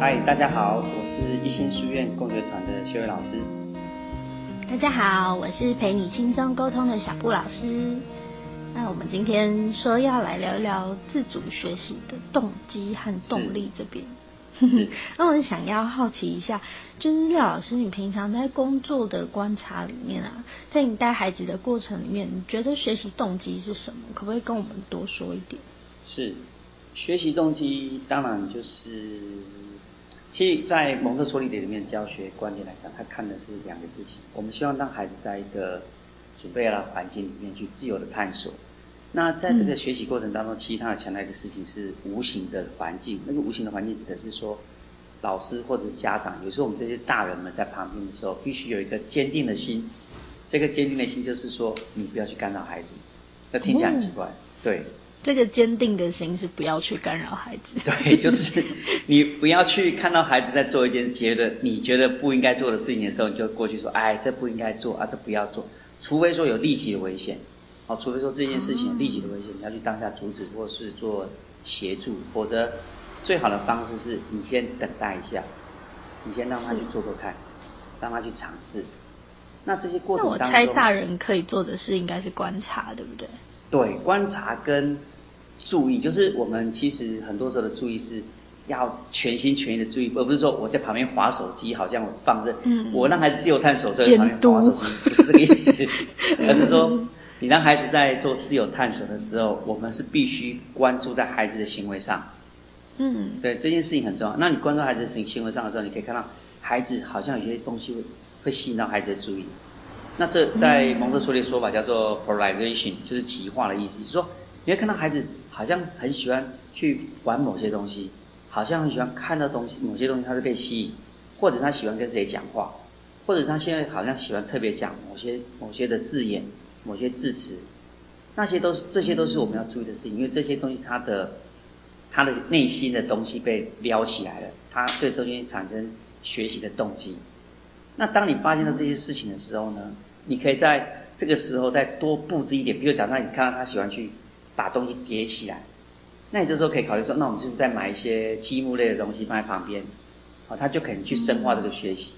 嗨，大家好，我是一心书院共学团的修伟老师。大家好，我是陪你轻松沟通的小布老师。那我们今天说要来聊一聊自主学习的动机和动力这边。是。那我想要好奇一下，就是廖老师，你平常在工作的观察里面啊，在你带孩子的过程里面，你觉得学习动机是什么？可不可以跟我们多说一点？是，学习动机当然就是。其实，在蒙特梭利的里面教学观点来讲，他看的是两个事情。我们希望让孩子在一个准备了环境里面去自由的探索。那在这个学习过程当中，其实他有强调一个事情是无形的环境。那个无形的环境指的是说，老师或者是家长，有时候我们这些大人们在旁边的时候，必须有一个坚定的心。这个坚定的心就是说，你不要去干扰孩子。那听起来很奇怪，对。这个坚定的心是不要去干扰孩子。对，就是你不要去看到孩子在做一件觉得你觉得不应该做的事情的时候，你就过去说，哎，这不应该做啊，这不要做。除非说有立即的危险，哦，除非说这件事情有立即的危险，你要去当下阻止或是做协助，否则最好的方式是你先等待一下，你先让他去做做看，让他去尝试。那这些过程当中，我猜大人可以做的事应该是观察，对不对？对，观察跟注意，就是我们其实很多时候的注意是要全心全意的注意，而不是说我在旁边划手机，好像我放任，我让孩子自由探索，所以旁边划手机，不是这个意思，而是说你让孩子在做自由探索的时候，我们是必须关注在孩子的行为上。嗯，对，这件事情很重要。那你关注孩子的行行为上的时候，你可以看到孩子好像有些东西会会吸引到孩子的注意。那这在蒙特梭利说法叫做 polarization，就是极化的意思，就是说你会看到孩子好像很喜欢去玩某些东西，好像很喜欢看到东西，某些东西他是被吸引，或者他喜欢跟谁讲话，或者他现在好像喜欢特别讲某些某些的字眼、某些字词，那些都是这些都是我们要注意的事情，因为这些东西他的他的内心的东西被撩起来了，他对这些产生学习的动机。那当你发现到这些事情的时候呢，你可以在这个时候再多布置一点，比如讲，那你看到他喜欢去把东西叠起来，那你这时候可以考虑说，那我们是再买一些积木类的东西放在旁边，好，他就可能去深化这个学习。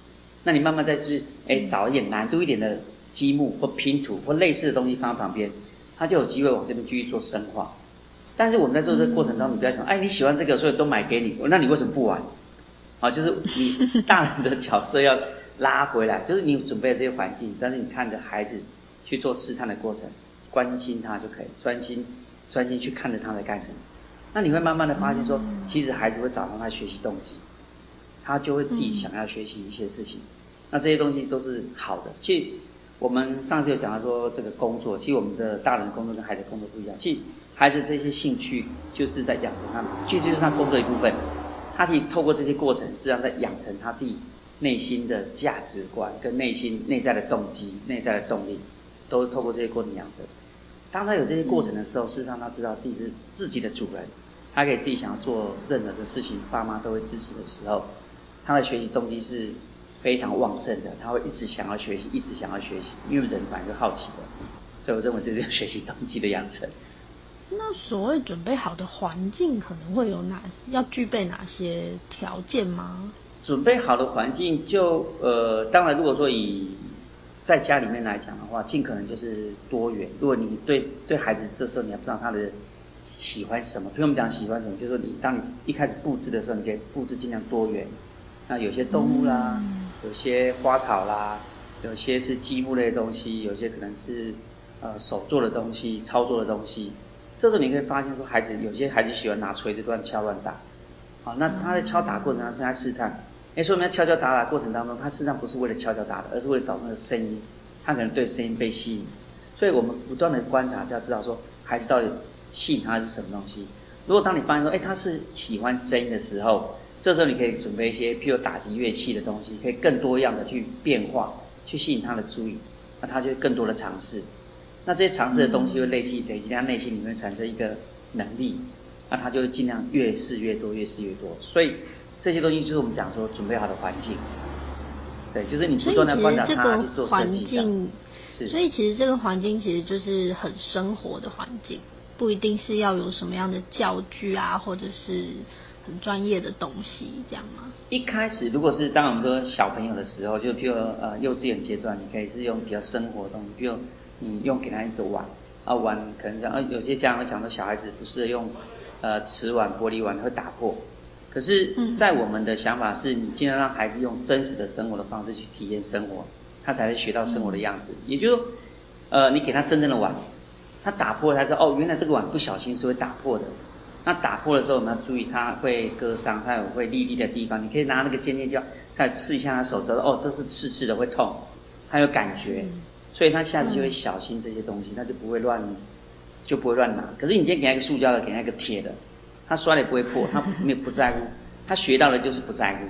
那你慢慢再去，哎，找一点难度一点的积木或拼图或类似的东西放在旁边，他就有机会往这边继续做深化。但是我们在做这个过程当中，你不要想，哎，你喜欢这个，所以都买给你，那你为什么不玩？啊，就是你大人的角色要。拉回来，就是你准备这些环境，但是你看着孩子去做试探的过程，关心他就可以，专心专心去看着他在干什么。那你会慢慢的发现说，其实孩子会找到他学习动机，他就会自己想要学习一些事情。那这些东西都是好的。其实我们上次有讲到说，这个工作，其实我们的大人工作跟孩子工作不一样。其实孩子这些兴趣就是在养成他，就就是他工作一部分。他其实透过这些过程，实际上在养成他自己。内心的价值观跟内心内在的动机、内在的动力，都是透过这些过程养成。当他有这些过程的时候，事实上他知道自己是自己的主人，他可以自己想要做任何的事情，爸妈都会支持的时候，他的学习动机是非常旺盛的，他会一直想要学习，一直想要学习，因为人本来就好奇的。所以我认为这是学习动机的养成。那所谓准备好的环境，可能会有哪要具备哪些条件吗？准备好的环境就呃，当然如果说以在家里面来讲的话，尽可能就是多元。如果你对对孩子这时候你还不知道他的喜欢什么，所以我们讲喜欢什么，就是说你当你一开始布置的时候，你可以布置尽量多元。那有些动物啦，有些花草啦，有些是积木类的东西，有些可能是呃手做的东西、操作的东西。这时候你可以发现说，孩子有些孩子喜欢拿锤子乱敲乱打，好，那他在敲打过程当中他试探。哎，说明在敲敲打打过程当中，他实际上不是为了敲敲打打，而是为了找那个声音。他可能对声音被吸引，所以我们不断的观察，就要知道说孩子到底吸引他是什么东西。如果当你发现说，哎，他是喜欢声音的时候，这时候你可以准备一些，譬如打击乐器的东西，可以更多样的去变化，去吸引他的注意，那他就更多的尝试。那这些尝试的东西会累积累积他内心里面产生一个能力，那他就会尽量越试越多，越试越多。所以。这些东西就是我们讲说准备好的环境，对，就是你不断的观察它去做设计是。所以其实这个环境其实就是很生活的环境，不一定是要有什么样的教具啊，或者是很专业的东西，这样吗？一开始如果是当我们说小朋友的时候，就譬如呃幼稚园阶段，你可以是用比较生活的东西，比如你用给他一个碗，啊碗可能讲啊有些家长会讲说小孩子不适合用呃瓷碗、玻璃碗会打破。可是，在我们的想法是，你尽量让孩子用真实的生活的方式去体验生活，他才会学到生活的样子。也就是说，呃，你给他真正的碗，他打破，他说哦，原来这个碗不小心是会打破的。那打破的时候，我们要注意，它会割伤，它有会粒粒的地方。你可以拿那个尖尖胶再刺一下他手，知道哦，这是刺刺的会痛，他有感觉，所以他下次就会小心这些东西，他就不会乱，就不会乱拿。可是你今天给他一个塑胶的，给他一个铁的。他摔了也不会破，他没不在乎，他学到的就是不在乎，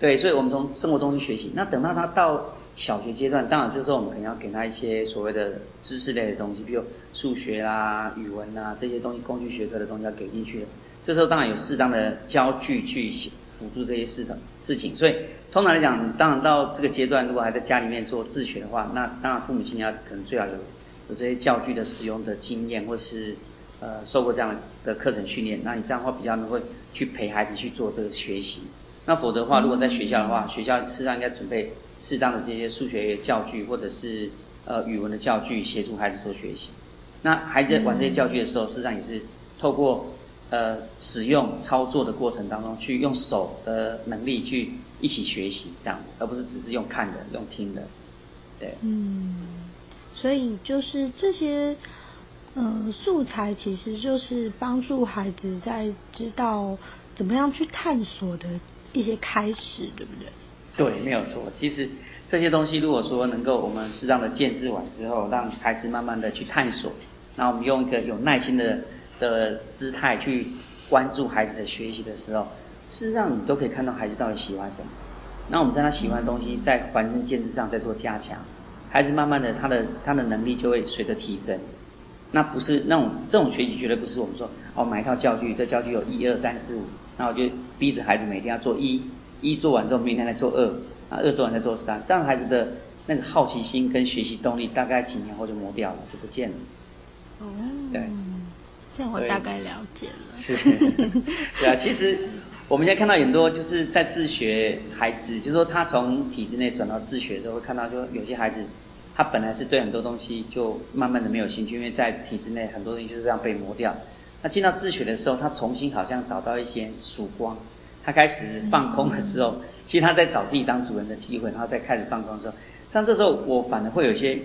对，所以我们从生活中去学习。那等到他到小学阶段，当然这时候我们可能要给他一些所谓的知识类的东西，比如数学啦、语文啦这些东西，工具学科的东西要给进去。这时候当然有适当的教具去辅助这些事的事情。所以通常来讲，当然到这个阶段，如果还在家里面做自学的话，那当然父母亲要可能最好有有这些教具的使用的经验，或是。呃，受过这样的课程训练，那你这样的话比较能够去陪孩子去做这个学习。那否则的话，如果在学校的话，学校事实上应该准备适当的这些数学教具或者是呃语文的教具，协助孩子做学习。那孩子玩这些教具的时候，事实上也是透过呃使用操作的过程当中，去用手的能力去一起学习这样，而不是只是用看的、用听的。对。嗯，所以就是这些。嗯，素材其实就是帮助孩子在知道怎么样去探索的一些开始，对不对？对，没有错。其实这些东西如果说能够我们适当的建置完之后，让孩子慢慢的去探索，那我们用一个有耐心的的姿态去关注孩子的学习的时候，事实上你都可以看到孩子到底喜欢什么。那我们在他喜欢的东西在环境建制上再做加强，孩子慢慢的他的他的能力就会随着提升。那不是那种这种学习绝对不是我们说哦买一套教具，这教具有一二三四五，那我就逼着孩子每天要做一，一做完之后明天再做二，啊二做完再做三，这样孩子的那个好奇心跟学习动力大概几年后就磨掉了，就不见了。哦，对，这样我大概了解了。是，对啊，其实我们现在看到很多就是在自学孩子，就是说他从体制内转到自学的时候，会看到就有些孩子。他本来是对很多东西就慢慢的没有兴趣，因为在体制内很多东西就是这样被磨掉。那进到自学的时候，他重新好像找到一些曙光。他开始放空的时候，其实他在找自己当主人的机会，然后再开始放空的时候，像这时候我反而会有些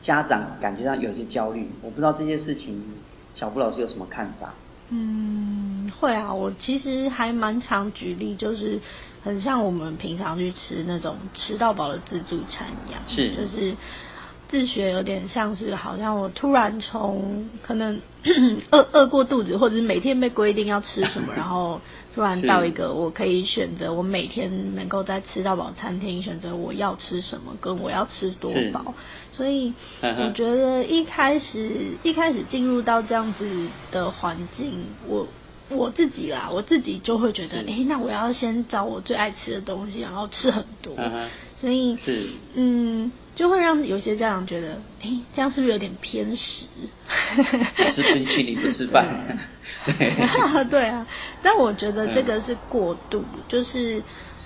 家长感觉上有些焦虑。我不知道这些事情，小布老师有什么看法？嗯，会啊，我其实还蛮常举例，就是很像我们平常去吃那种吃到饱的自助餐一样，是，就是。自学有点像是，好像我突然从可能 饿饿过肚子，或者是每天被规定要吃什么，然后突然到一个我可以选择，我每天能够在吃到饱餐厅选择我要吃什么，跟我要吃多饱。所以我觉得一开始一开始进入到这样子的环境，我我自己啦，我自己就会觉得，哎，那我要先找我最爱吃的东西，然后吃很多。所以是嗯，就会让有些家长觉得，哎，这样是不是有点偏食？吃冰淇淋不吃饭。对啊，但我觉得这个是过度，就是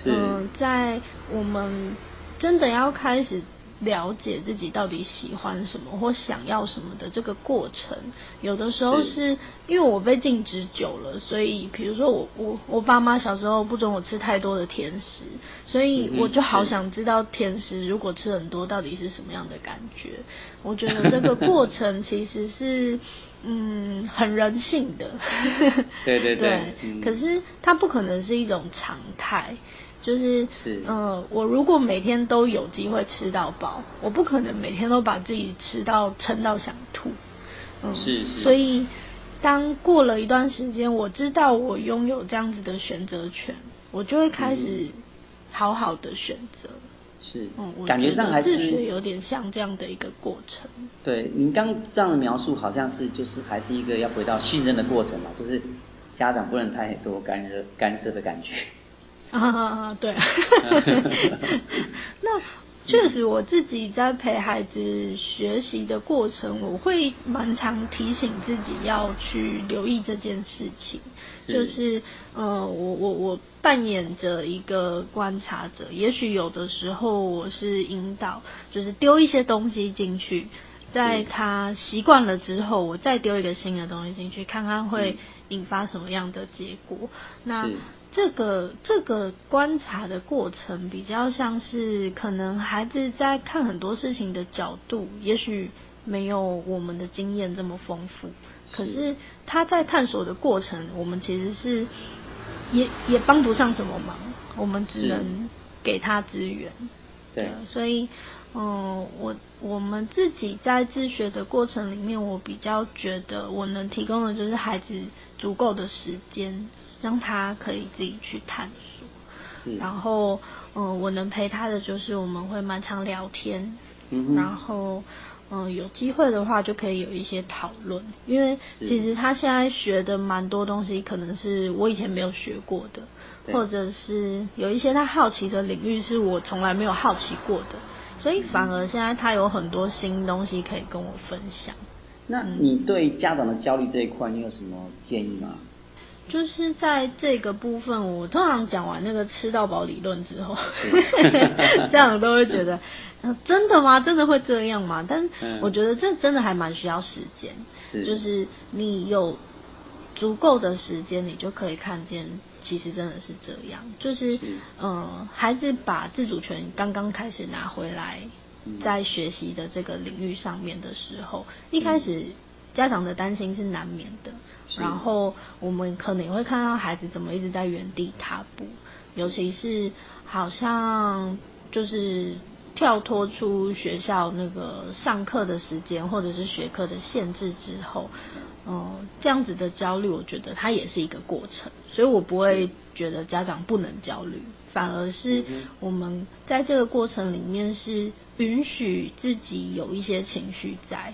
嗯，在我们真的要开始。了解自己到底喜欢什么或想要什么的这个过程，有的时候是因为我被禁止久了，所以比如说我我我爸妈小时候不准我吃太多的甜食，所以我就好想知道甜食如果吃很多到底是什么样的感觉。我觉得这个过程其实是嗯很人性的，对对对，可是它不可能是一种常态。就是是，嗯，我如果每天都有机会吃到饱，我不可能每天都把自己吃到撑到想吐，嗯，是是。所以，当过了一段时间，我知道我拥有这样子的选择权，我就会开始好好的选择。是，嗯，感觉上还是有点像这样的一个过程。对，您刚这样的描述，好像是就是还是一个要回到信任的过程嘛，就是家长不能太多干涉干涉的感觉。啊，对。那确实，我自己在陪孩子学习的过程，我会蛮常提醒自己要去留意这件事情。就是，呃，我我我扮演着一个观察者，也许有的时候我是引导，就是丢一些东西进去，在他习惯了之后，我再丢一个新的东西进去，看看会引发什么样的结果。那这个这个观察的过程比较像是，可能孩子在看很多事情的角度，也许没有我们的经验这么丰富。可是他在探索的过程，我们其实是也也帮不上什么忙，我们只能给他资源。对，所以嗯，我我们自己在自学的过程里面，我比较觉得我能提供的就是孩子足够的时间。让他可以自己去探索，是。然后嗯，我能陪他的就是我们会蛮常聊天，嗯然后嗯，有机会的话就可以有一些讨论，因为其实他现在学的蛮多东西，可能是我以前没有学过的，或者是有一些他好奇的领域是我从来没有好奇过的，所以反而现在他有很多新东西可以跟我分享。那你对家长的焦虑这一块，你有什么建议吗？就是在这个部分，我通常讲完那个吃到饱理论之后，这样都会觉得，真的吗？真的会这样吗？但我觉得这真的还蛮需要时间，就是你有足够的时间，你就可以看见，其实真的是这样。就是嗯，孩子把自主权刚刚开始拿回来，在学习的这个领域上面的时候，一开始家长的担心是难免的。然后我们可能也会看到孩子怎么一直在原地踏步，尤其是好像就是跳脱出学校那个上课的时间或者是学科的限制之后，嗯，这样子的焦虑，我觉得它也是一个过程，所以我不会觉得家长不能焦虑，反而是我们在这个过程里面是允许自己有一些情绪在。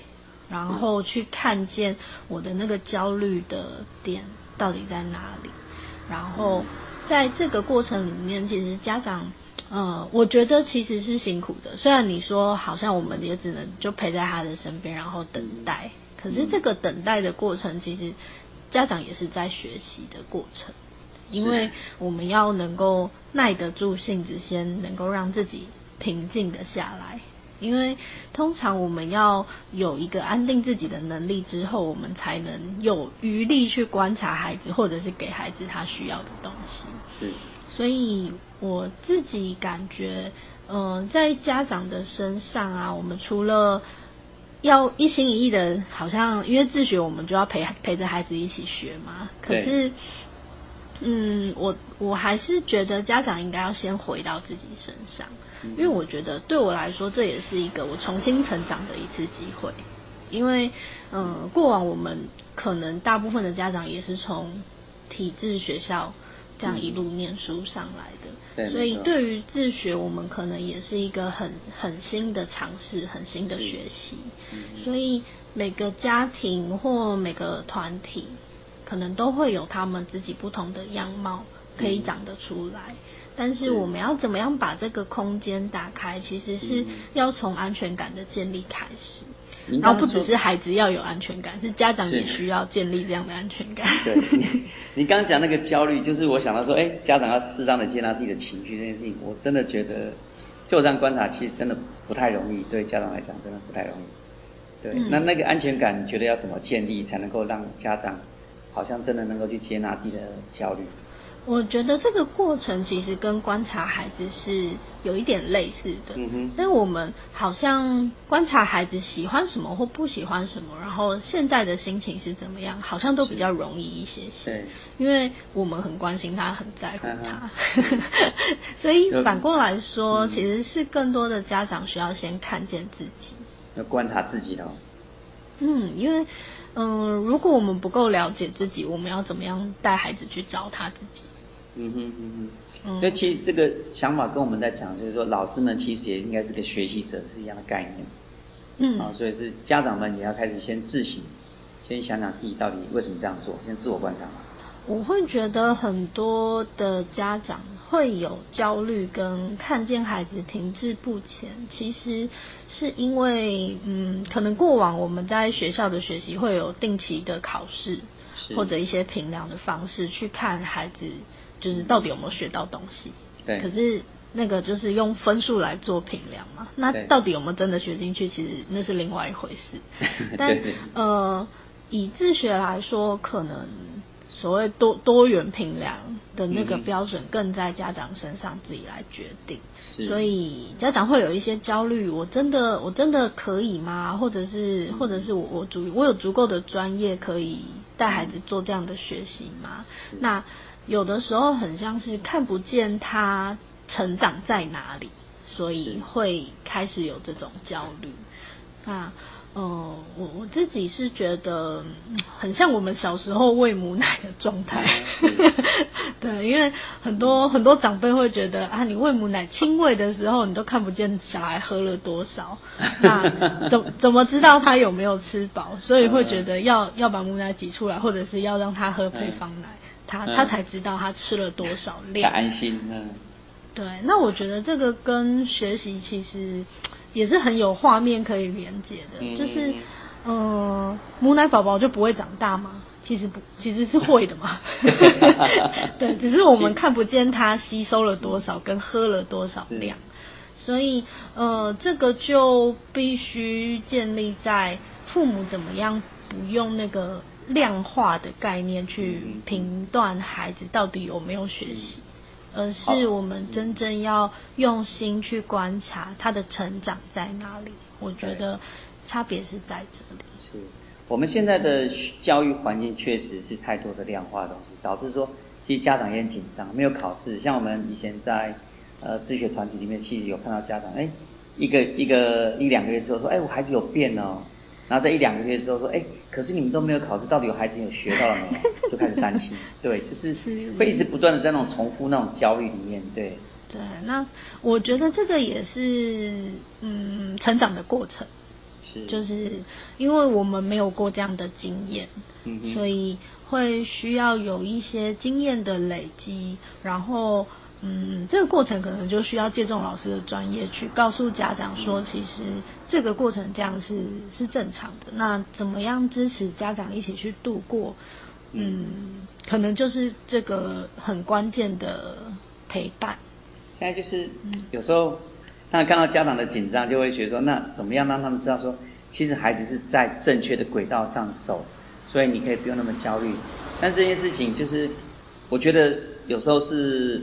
然后去看见我的那个焦虑的点到底在哪里，然后在这个过程里面，其实家长，呃，我觉得其实是辛苦的。虽然你说好像我们也只能就陪在他的身边，然后等待，可是这个等待的过程，其实家长也是在学习的过程，因为我们要能够耐得住性子，先能够让自己平静的下来。因为通常我们要有一个安定自己的能力之后，我们才能有余力去观察孩子，或者是给孩子他需要的东西。是。所以我自己感觉，嗯，在家长的身上啊，我们除了要一心一意的，好像因为自学，我们就要陪陪着孩子一起学嘛。可是，嗯，我我还是觉得家长应该要先回到自己身上。因为我觉得对我来说，这也是一个我重新成长的一次机会。因为，嗯，过往我们可能大部分的家长也是从体制学校这样一路念书上来的，所以对于自学，我们可能也是一个很很新的尝试，很新的学习。所以每个家庭或每个团体，可能都会有他们自己不同的样貌可以长得出来。但是我们要怎么样把这个空间打开？其实是要从安全感的建立开始，然后不只是孩子要有安全感，是家长也需要建立这样的安全感。对，你刚刚讲那个焦虑，就是我想到说，哎，家长要适当的接纳自己的情绪这件事情，我真的觉得，就我这样观察，其实真的不太容易，对家长来讲真的不太容易。对，那那个安全感，你觉得要怎么建立，才能够让家长好像真的能够去接纳自己的焦虑？我觉得这个过程其实跟观察孩子是有一点类似的，嗯哼。但我们好像观察孩子喜欢什么或不喜欢什么，然后现在的心情是怎么样，好像都比较容易一些些。对。因为我们很关心他，很在乎他，所以反过来说，其实是更多的家长需要先看见自己，要观察自己的。嗯，因为嗯，如果我们不够了解自己，我们要怎么样带孩子去找他自己？嗯哼嗯哼，所以其实这个想法跟我们在讲，就是说老师们其实也应该是个学习者，是一样的概念。嗯，啊，所以是家长们也要开始先自省，先想想自己到底为什么这样做，先自我观察嘛。我会觉得很多的家长会有焦虑，跟看见孩子停滞不前，其实是因为，嗯，可能过往我们在学校的学习会有定期的考试，或者一些评量的方式去看孩子，就是到底有没有学到东西。对。可是那个就是用分数来做评量嘛，那到底有没有真的学进去，其实那是另外一回事。但呃，以自学来说，可能。所谓多多元评量的那个标准，更在家长身上自己来决定。是，所以家长会有一些焦虑：我真的我真的可以吗？或者是或者是我我足我有足够的专业可以带孩子做这样的学习吗？那有的时候很像是看不见他成长在哪里，所以会开始有这种焦虑。那。哦，我我自己是觉得很像我们小时候喂母奶的状态，对，因为很多很多长辈会觉得啊，你喂母奶亲喂的时候，你都看不见小孩喝了多少，那怎怎么知道他有没有吃饱？所以会觉得要要把母奶挤出来，或者是要让他喝配方奶，他他才知道他吃了多少量，才安心。嗯，对，那我觉得这个跟学习其实。也是很有画面可以连接的，就是，呃，母奶宝宝就不会长大吗？其实不，其实是会的嘛。对，只是我们看不见它吸收了多少跟喝了多少量，所以呃，这个就必须建立在父母怎么样不用那个量化的概念去评断孩子到底有没有学习。而是我们真正要用心去观察他的成长在哪里。我觉得差别是在这里。是我们现在的教育环境确实是太多的量化东西，导致说其实家长也很紧张。没有考试，像我们以前在呃自学团体里面，其实有看到家长，哎，一个一个一两个月之后说，哎，我孩子有变哦。然后在一两个月之后说，哎，可是你们都没有考试，到底有孩子有学到了没有？就开始担心，对，就是会一直不断的在那种重复那种焦虑里面，对。对，那我觉得这个也是嗯成长的过程，是，就是因为我们没有过这样的经验，嗯所以会需要有一些经验的累积，然后。嗯，这个过程可能就需要借重老师的专业去告诉家长说，其实这个过程这样是是正常的。那怎么样支持家长一起去度过？嗯，可能就是这个很关键的陪伴。现在就是有时候，那看到家长的紧张，就会觉得说，那怎么样让他们知道说，其实孩子是在正确的轨道上走，所以你可以不用那么焦虑。但这件事情就是，我觉得有时候是。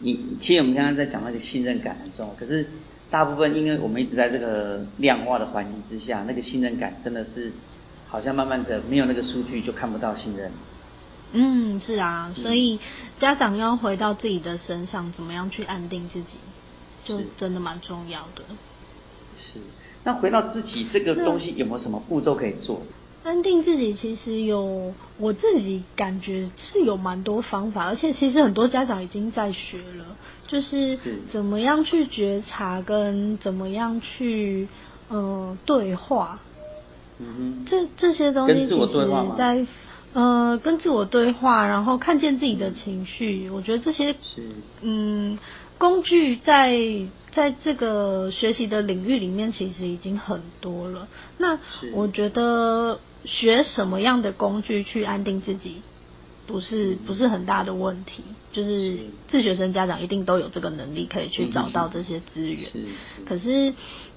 你其实我们刚刚在讲那个信任感很重要，可是大部分因为我们一直在这个量化的环境之下，那个信任感真的是好像慢慢的没有那个数据就看不到信任。嗯，是啊，所以家长要回到自己的身上，怎么样去安定自己，就真的蛮重要的。是，那回到自己这个东西有没有什么步骤可以做？安定自己其实有，我自己感觉是有蛮多方法，而且其实很多家长已经在学了，就是怎么样去觉察跟怎么样去呃对话。嗯哼。这这些东西其实在呃跟自我对话，然后看见自己的情绪，我觉得这些嗯工具在。在这个学习的领域里面，其实已经很多了。那我觉得学什么样的工具去安定自己，不是不是很大的问题。就是自学生家长一定都有这个能力，可以去找到这些资源。是是。可是，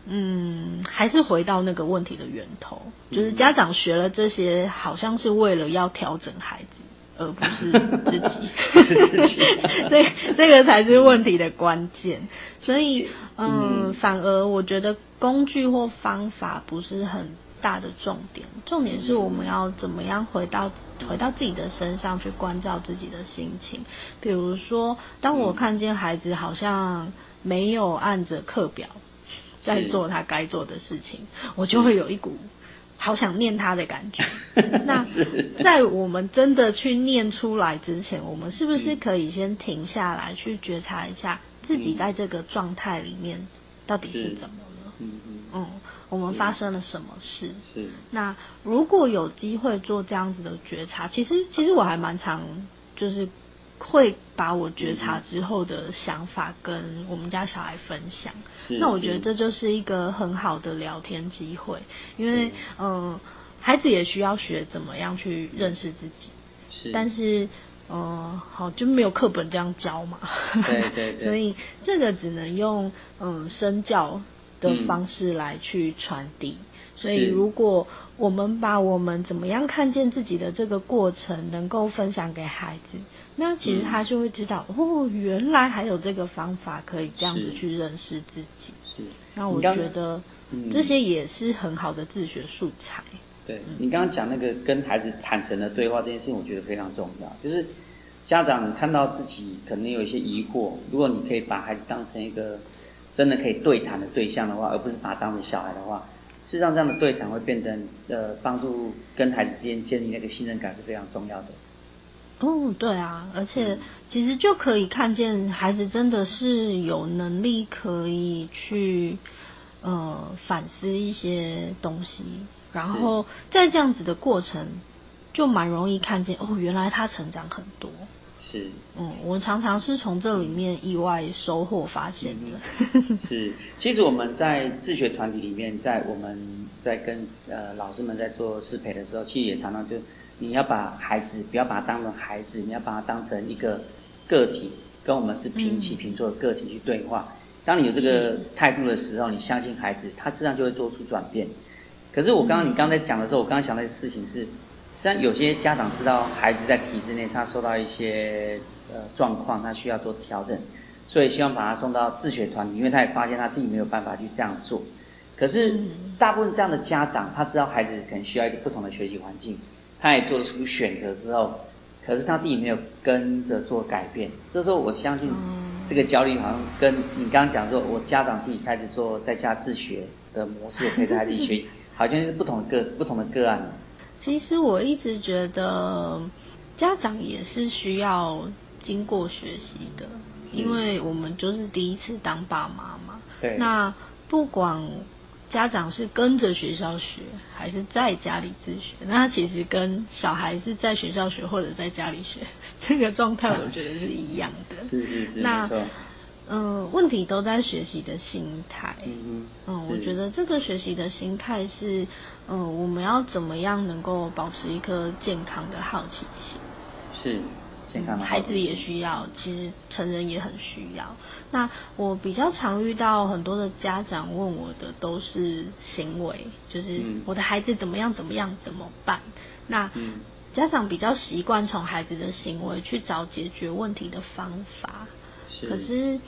嗯，还是回到那个问题的源头，就是家长学了这些，好像是为了要调整孩子。而不是 自己，是自己，对，这个才是问题的关键。所以，嗯，反而我觉得工具或方法不是很大的重点，重点是我们要怎么样回到回到自己的身上去关照自己的心情。比如说，当我看见孩子好像没有按着课表在做他该做的事情，我就会有一股。好想念他的感觉。那在我们真的去念出来之前，我们是不是可以先停下来，去觉察一下自己在这个状态里面到底是怎么了？嗯嗯。嗯，我们发生了什么事？是。那如果有机会做这样子的觉察，其实其实我还蛮常就是会把我觉察之后的想法跟我们家小孩分享。是。那我觉得这就是一个很好的聊天机会，因为嗯，孩子也需要学怎么样去认识自己。是。但是。嗯，好，就没有课本这样教嘛。对对对。所以这个只能用嗯身教的方式来去传递。所以如果我们把我们怎么样看见自己的这个过程能够分享给孩子，那其实他就会知道哦，原来还有这个方法可以这样子去认识自己。是。那我觉得这些也是很好的自学素材。对你刚刚讲那个跟孩子坦诚的对话这件事情，我觉得非常重要。就是家长看到自己可能有一些疑惑，如果你可以把孩子当成一个真的可以对谈的对象的话，而不是把他当成小孩的话，事实上这样的对谈会变得呃帮助跟孩子之间建立那个信任感是非常重要的。哦，对啊，而且其实就可以看见孩子真的是有能力可以去呃反思一些东西。然后在这样子的过程，就蛮容易看见哦，原来他成长很多。是。嗯，我常常是从这里面意外收获发现的。是，其实我们在自学团体里面，在我们在跟呃老师们在做适培的时候，其实也常常就你要把孩子不要把他当成孩子，你要把他当成一个个体，跟我们是平起平坐的个体去对话。当你有这个态度的时候，你相信孩子，他自然就会做出转变。可是我刚刚你刚才讲的时候，我刚刚想的事情是，实际上有些家长知道孩子在体制内他受到一些呃状况，他需要做调整，所以希望把他送到自学团体，因为他也发现他自己没有办法去这样做。可是大部分这样的家长，他知道孩子可能需要一个不同的学习环境，他也做了出选择之后，可是他自己没有跟着做改变。这时候我相信这个焦虑好像跟你刚刚讲说，我家长自己开始做在家自学的模式，陪着孩子学习。好像是不同的个不同的个案。其实我一直觉得家长也是需要经过学习的，因为我们就是第一次当爸妈嘛。对。那不管家长是跟着学校学，还是在家里自学，那其实跟小孩是在学校学或者在家里学，这个状态我觉得是一样的。是是是，没错。嗯，问题都在学习的心态。嗯嗯。嗯，我觉得这个学习的心态是，嗯，我们要怎么样能够保持一颗健康的好奇心？是，健康的孩子也需要，其实成人也很需要。那我比较常遇到很多的家长问我的都是行为，就是我的孩子怎么样怎么样怎么办？那家长比较习惯从孩子的行为去找解决问题的方法。可是，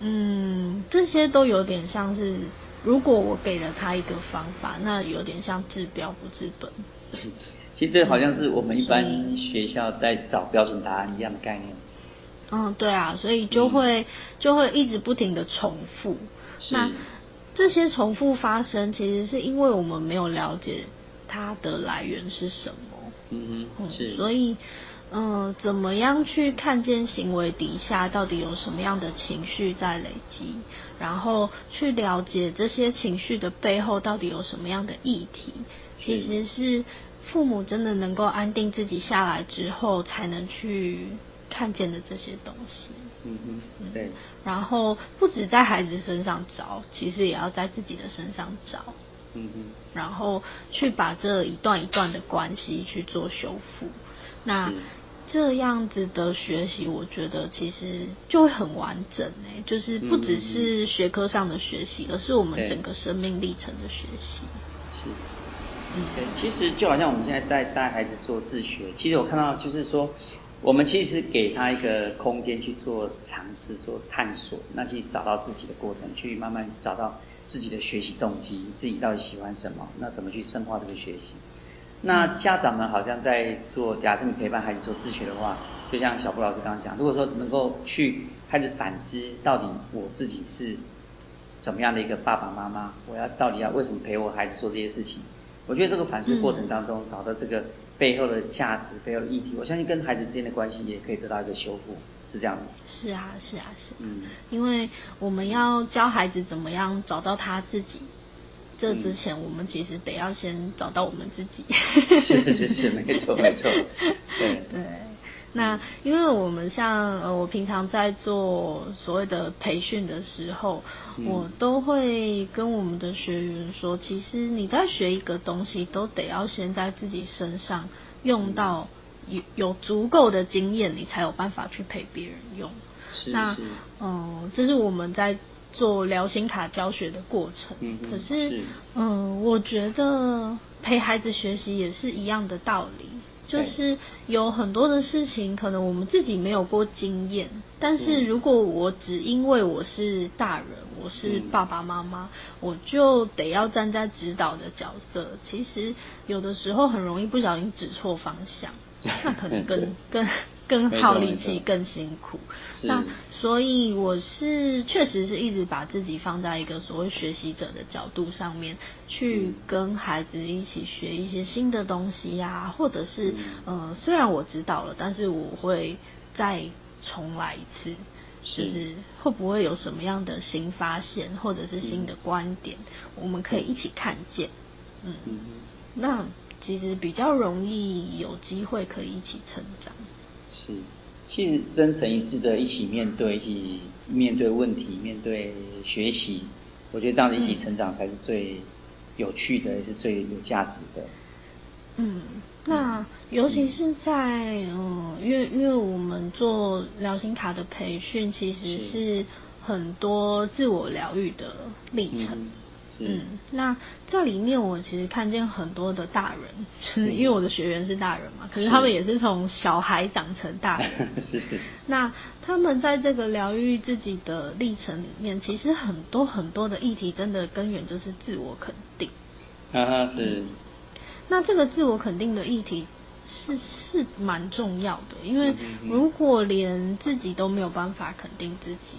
嗯，这些都有点像是，如果我给了他一个方法，那有点像治标不治本。其实这好像是我们一般学校在找标准答案一样的概念。嗯，对啊，所以就会就会一直不停的重复。那这些重复发生，其实是因为我们没有了解它的来源是什么。嗯哼，是。所以。嗯，怎么样去看见行为底下到底有什么样的情绪在累积，然后去了解这些情绪的背后到底有什么样的议题，其实是父母真的能够安定自己下来之后才能去看见的这些东西。嗯嗯，对。然后不止在孩子身上找，其实也要在自己的身上找。嗯嗯。然后去把这一段一段的关系去做修复。那。这样子的学习，我觉得其实就会很完整诶，就是不只是学科上的学习，而是我们整个生命历程的学习。是，嗯，对，其实就好像我们现在在带孩子做自学，其实我看到就是说，我们其实给他一个空间去做尝试、做探索，那去找到自己的过程，去慢慢找到自己的学习动机，自己到底喜欢什么，那怎么去深化这个学习。那家长们好像在做，假设你陪伴孩子做自学的话，就像小布老师刚刚讲，如果说能够去开始反思，到底我自己是怎么样的一个爸爸妈妈，我要到底要为什么陪我孩子做这些事情？我觉得这个反思过程当中，找到这个背后的价值、背后的议题，我相信跟孩子之间的关系也可以得到一个修复，是这样的。是啊，是啊，是。嗯。因为我们要教孩子怎么样找到他自己。这之前，我们其实得要先找到我们自己。是是是，没错没错。对对。那因为我们像呃，我平常在做所谓的培训的时候，我都会跟我们的学员说，其实你在学一个东西，都得要先在自己身上用到有有足够的经验，你才有办法去陪别人用。是是。嗯，这是我们在做疗心卡教学的过程。嗯可是，嗯，我觉得陪孩子学习也是一样的道理。就是有很多的事情，可能我们自己没有过经验，但是如果我只因为我是大人，我是爸爸妈妈，我就得要站在指导的角色，其实有的时候很容易不小心指错方向，那可能 更更。更耗力气，更辛苦。那所以我是确实是一直把自己放在一个所谓学习者的角度上面，去跟孩子一起学一些新的东西呀，或者是呃，虽然我知道了，但是我会再重来一次，就是会不会有什么样的新发现，或者是新的观点，我们可以一起看见。嗯，那其实比较容易有机会可以一起成长。是，其实真诚一致的一起面对，一起面对问题，面对学习，我觉得这样子一起成长才是最有趣的，也是最有价值的。嗯，那尤其是在嗯，因为因为我们做疗心卡的培训，其实是很多自我疗愈的历程。嗯，那在里面我其实看见很多的大人，就是因为我的学员是大人嘛，可是他们也是从小孩长成大人。是 是。那他们在这个疗愈自己的历程里面，其实很多很多的议题，真的根源就是自我肯定。啊是。那这个自我肯定的议题是是蛮重要的，因为如果连自己都没有办法肯定自己。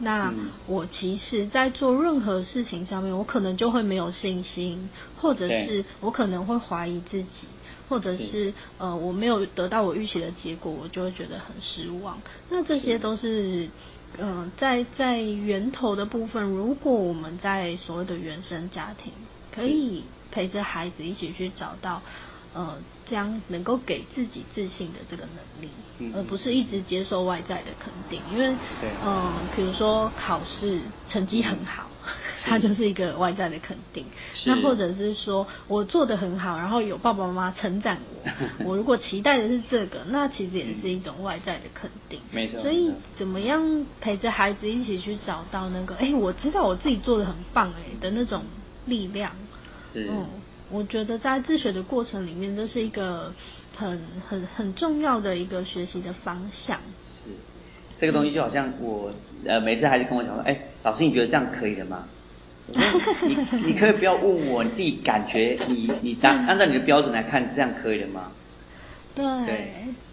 那我其实，在做任何事情上面，我可能就会没有信心，或者是我可能会怀疑自己，或者是呃，我没有得到我预期的结果，我就会觉得很失望。那这些都是，嗯，在在源头的部分，如果我们在所谓的原生家庭，可以陪着孩子一起去找到。呃，将能够给自己自信的这个能力，而不是一直接受外在的肯定。因为，嗯，比如说考试成绩很好，它就是一个外在的肯定。那或者是说我做的很好，然后有爸爸妈妈称赞我，我如果期待的是这个，那其实也是一种外在的肯定。没错。所以，怎么样陪着孩子一起去找到那个，哎，我知道我自己做的很棒，哎的那种力量。是。嗯。我觉得在自学的过程里面，这是一个很很很重要的一个学习的方向。是，这个东西就好像我呃，每次孩子跟我讲说，哎，老师你觉得这样可以的吗？你你可以不要问我，你自己感觉你你当按照你的标准来看，这样可以的吗？对。对。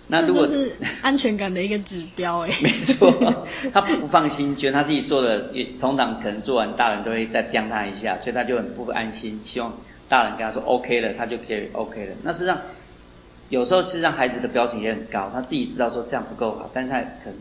那如果是安全感的一个指标，哎。没错，他不放心，觉得他自己做的，通常可能做完，大人都会再刁他一下，所以他就很不安心，希望。大人跟他说 OK 了，他就可以 OK 了。那事实上，有时候是让孩子的标准也很高，他自己知道说这样不够好，但是他可能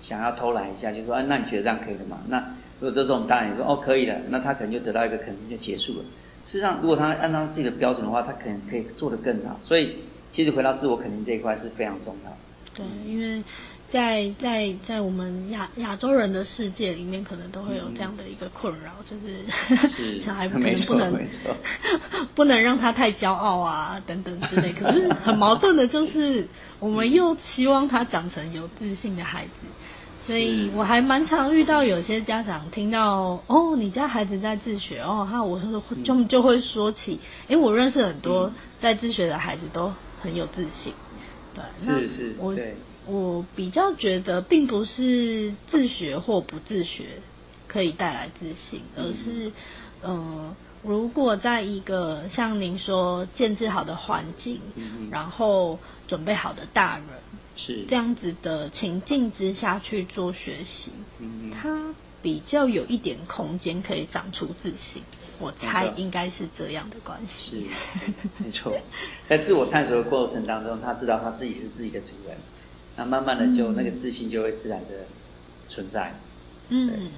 想要偷懒一下，就说，哎，那你觉得这样可以了吗？那如果这种大人说哦可以了，那他可能就得到一个肯定就结束了。事实上，如果他按照自己的标准的话，他可能可以做得更好。所以，其实回到自我肯定这一块是非常重要。对，因为。在在在我们亚亚洲人的世界里面，可能都会有这样的一个困扰，就是 小孩可能不能 不能让他太骄傲啊等等之类。可是很矛盾的就是，我们又希望他长成有自信的孩子，所以我还蛮常遇到有些家长听到哦，你家孩子在自学哦，他我说就就会说起，哎，我认识很多在自学的孩子都很有自信，对，是是，我。我比较觉得，并不是自学或不自学可以带来自信，而是，嗯，如果在一个像您说建制好的环境，然后准备好的大人，是这样子的情境之下去做学习，他比较有一点空间可以长出自信。我猜应该是这样的关系。是，没错，在自我探索的过程当中，他知道他自己是自己的主人。那慢慢的就那个自信就会自然的存在。嗯，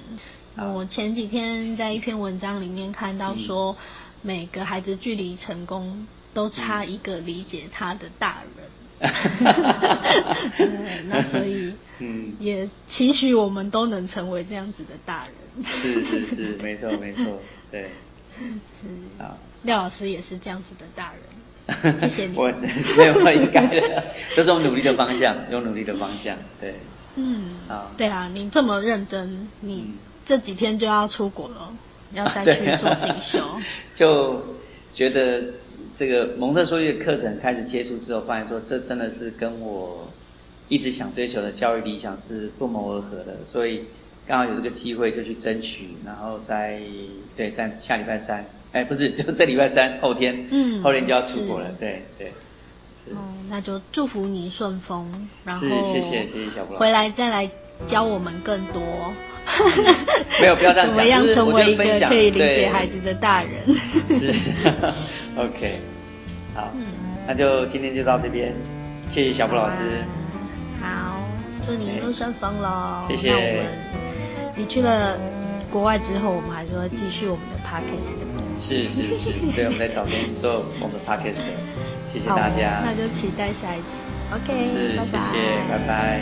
我前几天在一篇文章里面看到说，每个孩子距离成功都差一个理解他的大人。那所以，嗯，也期许我们都能成为这样子的大人。是是是，没错没错，对。是啊，廖老师也是这样子的大人。谢谢你。我 没有应该的，这是我努力的方向，有努力的方向，对。嗯。啊。对啊，你这么认真，你这几天就要出国了，要再去做进修。就觉得。这个蒙特梭利的课程开始接触之后，发现说这真的是跟我一直想追求的教育理想是不谋而合的，所以刚好有这个机会就去争取，然后在对在下礼拜三，哎不是 就这礼拜三后天，嗯，后天就要出国了，对对，是。哦，那就祝福你顺风，然后谢谢谢谢小布回来再来教我们更多。没有，不要这样讲，就是我觉得分享，可以理解孩子的大人。是，OK，好，那就今天就到这边，谢谢小布老师。好，祝你一路顺风喽。谢谢。你去了国外之后，我们还是会继续我们的 podcast。是是是，所以 我们在找边做我们的 podcast。谢谢大家，那就期待下一集。OK，是谢谢，拜拜。